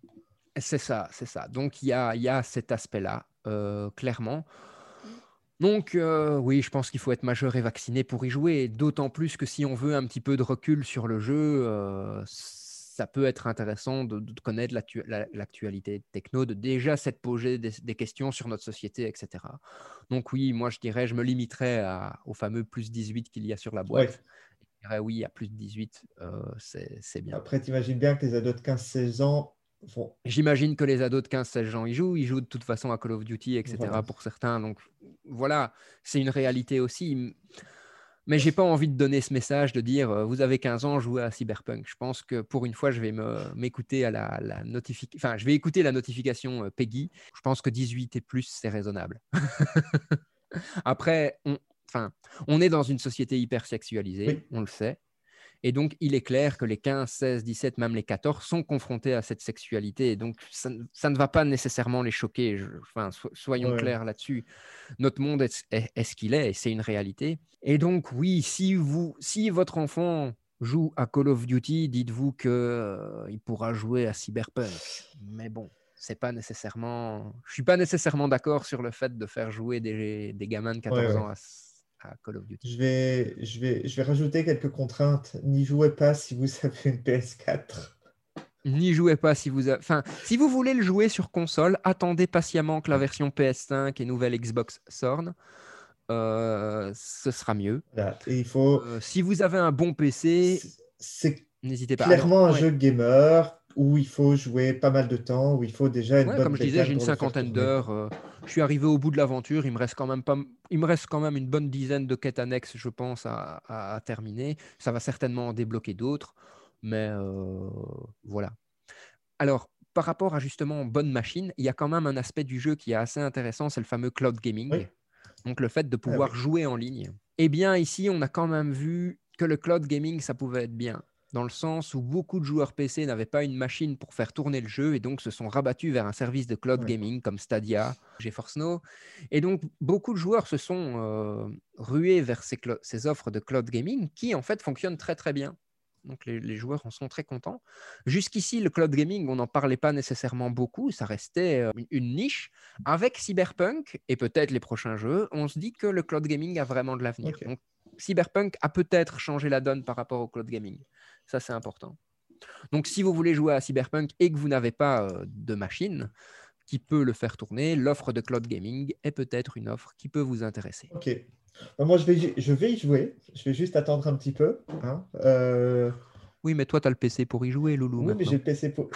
C'est ça, c'est ça. Donc il y a, y a, cet aspect-là, euh, clairement. Donc euh, oui, je pense qu'il faut être majeur et vacciné pour y jouer, d'autant plus que si on veut un petit peu de recul sur le jeu, euh, ça peut être intéressant de, connaître l'actualité techno, de déjà s'être posé des, questions sur notre société, etc. Donc oui, moi je dirais, je me limiterais au fameux plus 18 qu'il y a sur la boîte. dirais oui, à plus de 18, euh, c'est bien. Après, tu imagines bien que les ados de 15-16 ans vont. J'imagine que les ados de 15-16 ans, ils jouent. Ils jouent de toute façon à Call of Duty, etc. Voilà. pour certains. Donc voilà, c'est une réalité aussi. Mais j'ai pas envie de donner ce message de dire euh, vous avez 15 ans, jouez à Cyberpunk. Je pense que pour une fois, je vais m'écouter à la, la notification. Enfin, je vais écouter la notification euh, Peggy. Je pense que 18 et plus, c'est raisonnable. Après, on, enfin, on est dans une société hyper sexualisée, Oui. on le sait. Et donc, il est clair que les 15, 16, 17, même les 14 sont confrontés à cette sexualité. Et donc, ça, ne- ça ne va pas nécessairement les choquer. Je- enfin, so- soyons Ouais. clairs là-dessus. Notre monde est, est- est ce qu'il est et c'est une réalité. Et donc, oui, si, vous, si votre enfant joue à Call of Duty, dites-vous qu'il pourra jouer à Cyberpunk. Mais bon, c'est pas nécessairement. Je suis pas nécessairement d'accord sur le fait de faire jouer des, des gamins de 14 Ouais, ouais. ans à, à Call of Duty. Je vais, je, vais, je vais rajouter quelques contraintes. N'y jouez pas si vous avez une PS4. N'y jouez pas si vous, a- enfin, si vous voulez le jouer sur console, attendez patiemment que la version PS5 et nouvelle Xbox sortent. Euh, ce sera mieux. Voilà. Et il faut. Euh, si vous avez un bon PC, C'est n'hésitez pas. clairement Alors, un ouais. jeu gamer où il faut jouer pas mal de temps, où il faut déjà une Ouais, bonne comme je disais, j'ai une cinquantaine d'heures. euh, je suis arrivé au bout de l'aventure. Il me reste quand même pas, il me reste quand même une bonne dizaine de quêtes annexes, je pense, à, à- à terminer. Ça va certainement en débloquer d'autres, mais euh, voilà. Alors, par rapport à justement bonne machine, il y a quand même un aspect du jeu qui est assez intéressant, c'est le fameux cloud gaming. Oui. Donc le fait de pouvoir oui. jouer en ligne. Eh bien, ici, on a quand même vu que le cloud gaming, ça pouvait être bien dans le sens où beaucoup de joueurs PC n'avaient pas une machine pour faire tourner le jeu et donc se sont rabattus vers un service de cloud Ouais. gaming comme Stadia, GeForce Now. Et donc, beaucoup de joueurs se sont euh, rués vers ces, ces offres de cloud gaming qui, en fait, fonctionnent très, très bien. Donc, les, les joueurs en sont très contents. Jusqu'ici, le cloud gaming, on n'en parlait pas nécessairement beaucoup. Ça restait euh, une, une niche. Avec Cyberpunk et peut-être les prochains jeux, on se dit que le cloud gaming a vraiment de l'avenir. Donc, Cyberpunk a peut-être changé la donne par rapport au cloud gaming. Ça, c'est important. Donc, si vous voulez jouer à Cyberpunk et que vous n'avez pas euh, de machine qui peut le faire tourner, l'offre de cloud gaming est peut-être une offre qui peut vous intéresser. Ok. Ben, moi, je vais, je vais y jouer. Je vais juste attendre un petit peu. hein. Euh, Oui, mais toi, tu as le PC pour y jouer, Loulou. Oui, mais j'ai le PC pour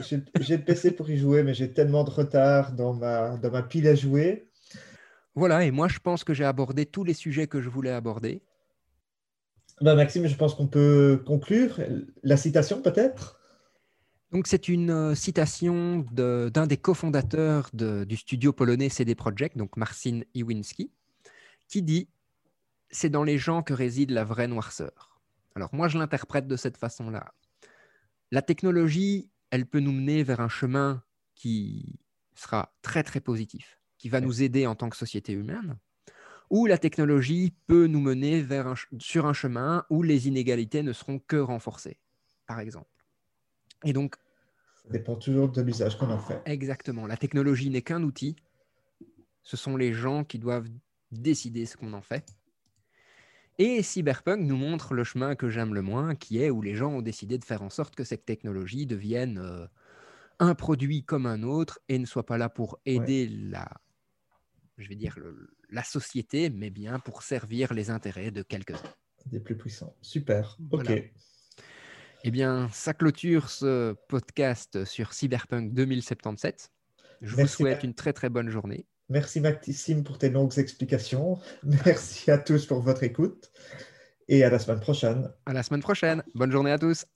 j'ai le PC pour y jouer, mais j'ai tellement de retard dans ma, dans ma pile à jouer. Voilà, et moi, je pense que j'ai abordé tous les sujets que je voulais aborder. Ben, Maxime, je pense qu'on peut conclure. La citation, peut-être? Donc, c'est une euh, citation de- d'un des cofondateurs de- du studio polonais CD Projekt, donc Marcin Iwinski, qui dit C'est dans les gens que réside la vraie noirceur. Alors, moi, je l'interprète de cette façon-là. La technologie, elle peut nous mener vers un chemin qui sera très, très positif, qui va Ouais. nous aider en tant que société humaine, ou la technologie peut nous mener vers un sur un chemin où les inégalités ne seront que renforcées, par exemple. Et donc, Ça dépend toujours de l'usage qu'on en fait. exactement, la technologie n'est qu'un outil. Ce sont les gens qui doivent décider ce qu'on en fait. Et Cyberpunk nous montre le chemin que j'aime le moins, qui est où les gens ont décidé de faire en sorte que cette technologie devienne euh, un produit comme un autre et ne soit pas là pour aider la, je vais dire, le- la société, mais bien pour servir les intérêts de quelques-uns. Des plus puissants. Super. Voilà. Ok. Eh bien, ça clôture ce podcast sur Cyberpunk 2077. Je vous souhaite une très très bonne journée. Merci Maxime pour tes longues explications. Merci à tous pour votre écoute. Et à la semaine prochaine. À la semaine prochaine. Bonne journée à tous.